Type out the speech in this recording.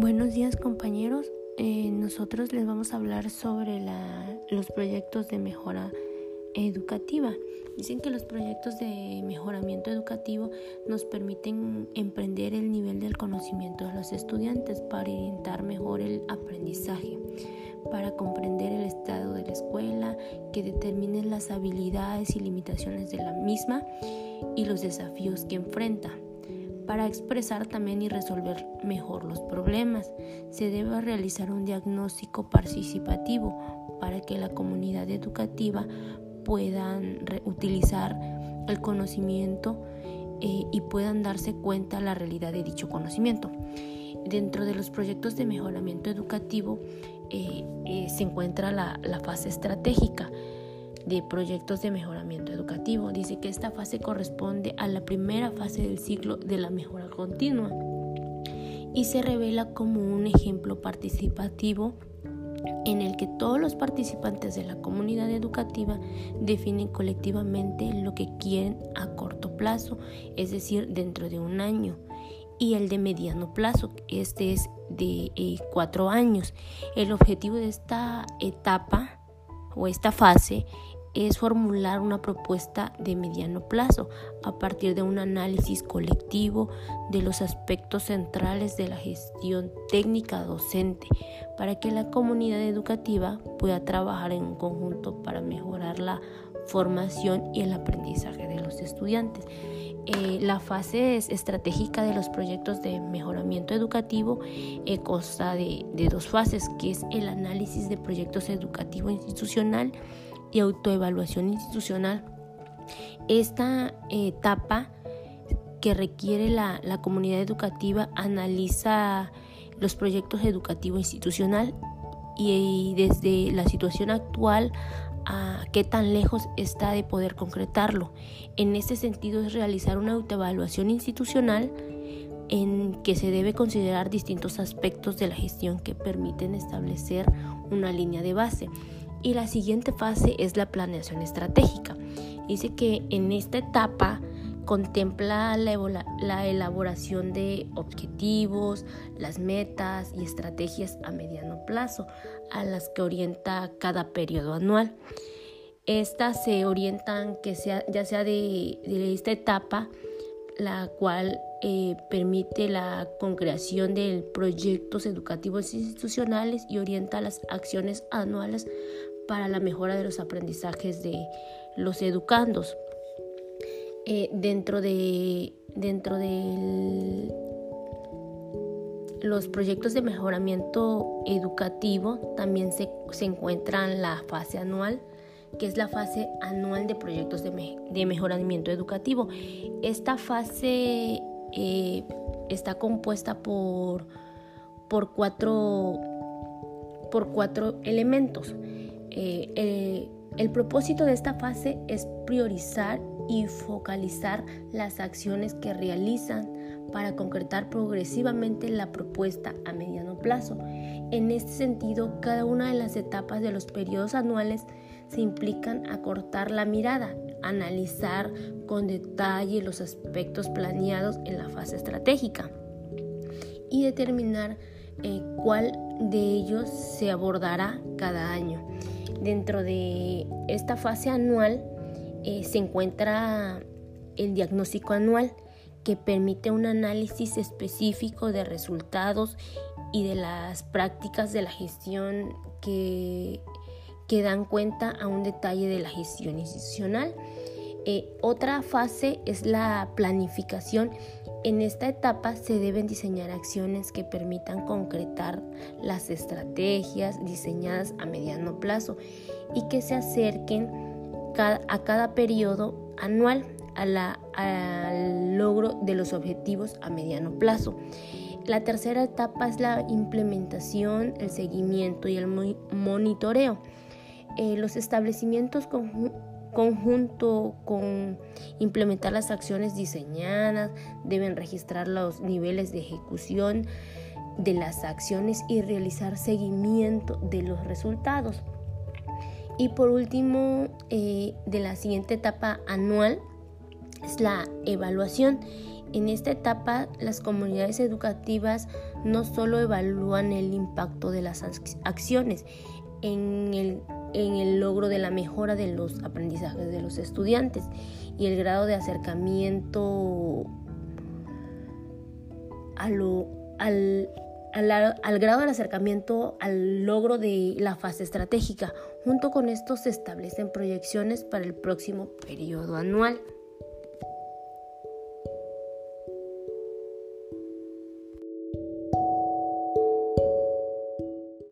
Buenos días compañeros, eh, nosotros les vamos a hablar sobre los proyectos de mejora educativa. Dicen que los proyectos de mejoramiento educativo nos permiten emprender el nivel del conocimiento de los estudiantes para orientar mejor el aprendizaje, para comprender el estado de la escuela, que determinen las habilidades y limitaciones de la misma y los desafíos que enfrenta para expresar también y resolver mejor los problemas. Se debe realizar un diagnóstico participativo para que la comunidad educativa puedan utilizar el conocimiento eh, y puedan darse cuenta la realidad de dicho conocimiento. Dentro de los proyectos de mejoramiento educativo eh, eh, se encuentra la, la fase estratégica de proyectos de mejoramiento educativo. Dice que esta fase corresponde a la primera fase del ciclo de la mejora continua y se revela como un ejemplo participativo en el que todos los participantes de la comunidad educativa definen colectivamente lo que quieren a corto plazo, es decir, dentro de un año, y el de mediano plazo, este es de eh, cuatro años. El objetivo de esta etapa o esta fase es formular una propuesta de mediano plazo a partir de un análisis colectivo de los aspectos centrales de la gestión técnica docente para que la comunidad educativa pueda trabajar en un conjunto para mejorar la formación y el aprendizaje de los estudiantes. Eh, la fase estratégica de los proyectos de mejoramiento educativo eh, consta de, dos fases, que es el análisis de proyectos educativo institucional y autoevaluación institucional. Esta etapa que requiere la, comunidad educativa analiza los proyectos educativos institucional y, desde la situación actual a qué tan lejos está de poder concretarlo. En este sentido es realizar una autoevaluación institucional en que se debe considerar distintos aspectos de la gestión que permiten establecer una línea de base. Y la siguiente fase es la planeación estratégica. Dice que en esta etapa contempla la, elaboración de objetivos, las metas y estrategias a mediano plazo a las que orienta cada periodo anual. Estas se orientan que sea, ya sea de, esta etapa, la cual eh, permite la concreación de proyectos educativos institucionales y orienta las acciones anuales para la mejora de los aprendizajes de los educandos. Eh, dentro de, dentro de los proyectos de mejoramiento educativo también se, se encuentran la fase anual, que es la fase anual de proyectos de, de mejoramiento educativo. Esta fase eh, está compuesta por, por, cuatro, por cuatro elementos. Eh, el propósito de esta fase es priorizar y focalizar las acciones que realizan para concretar progresivamente la propuesta a mediano plazo. En este sentido, cada una de las etapas de los periodos anuales se implican a cortar la mirada, analizar con detalle los aspectos planeados en la fase estratégica y determinar eh, cuál de ellos se abordará cada año. Dentro de esta fase anual eh, se encuentra el diagnóstico anual que permite un análisis específico de resultados y de las prácticas de la gestión que, que dan cuenta a un detalle de la gestión institucional. Eh, otra fase es la planificación en esta etapa se deben diseñar acciones que permitan concretar las estrategias diseñadas a mediano plazo y que se acerquen a cada periodo anual al logro de los objetivos a mediano plazo. La tercera etapa es la implementación, el seguimiento y el monitoreo. Eh, los establecimientos conjunto con implementar las acciones diseñadas, deben registrar los niveles de ejecución de las acciones y realizar seguimiento de los resultados. Y por último, eh, de la siguiente etapa anual es la evaluación En esta etapa, las comunidades educativas no solo evalúan el impacto de las acciones en el, en el logro de la mejora de los aprendizajes de los estudiantes y el grado de acercamiento a lo, al, al, grado del acercamiento al logro de la fase estratégica. Junto con esto se establecen proyecciones para el próximo periodo anual.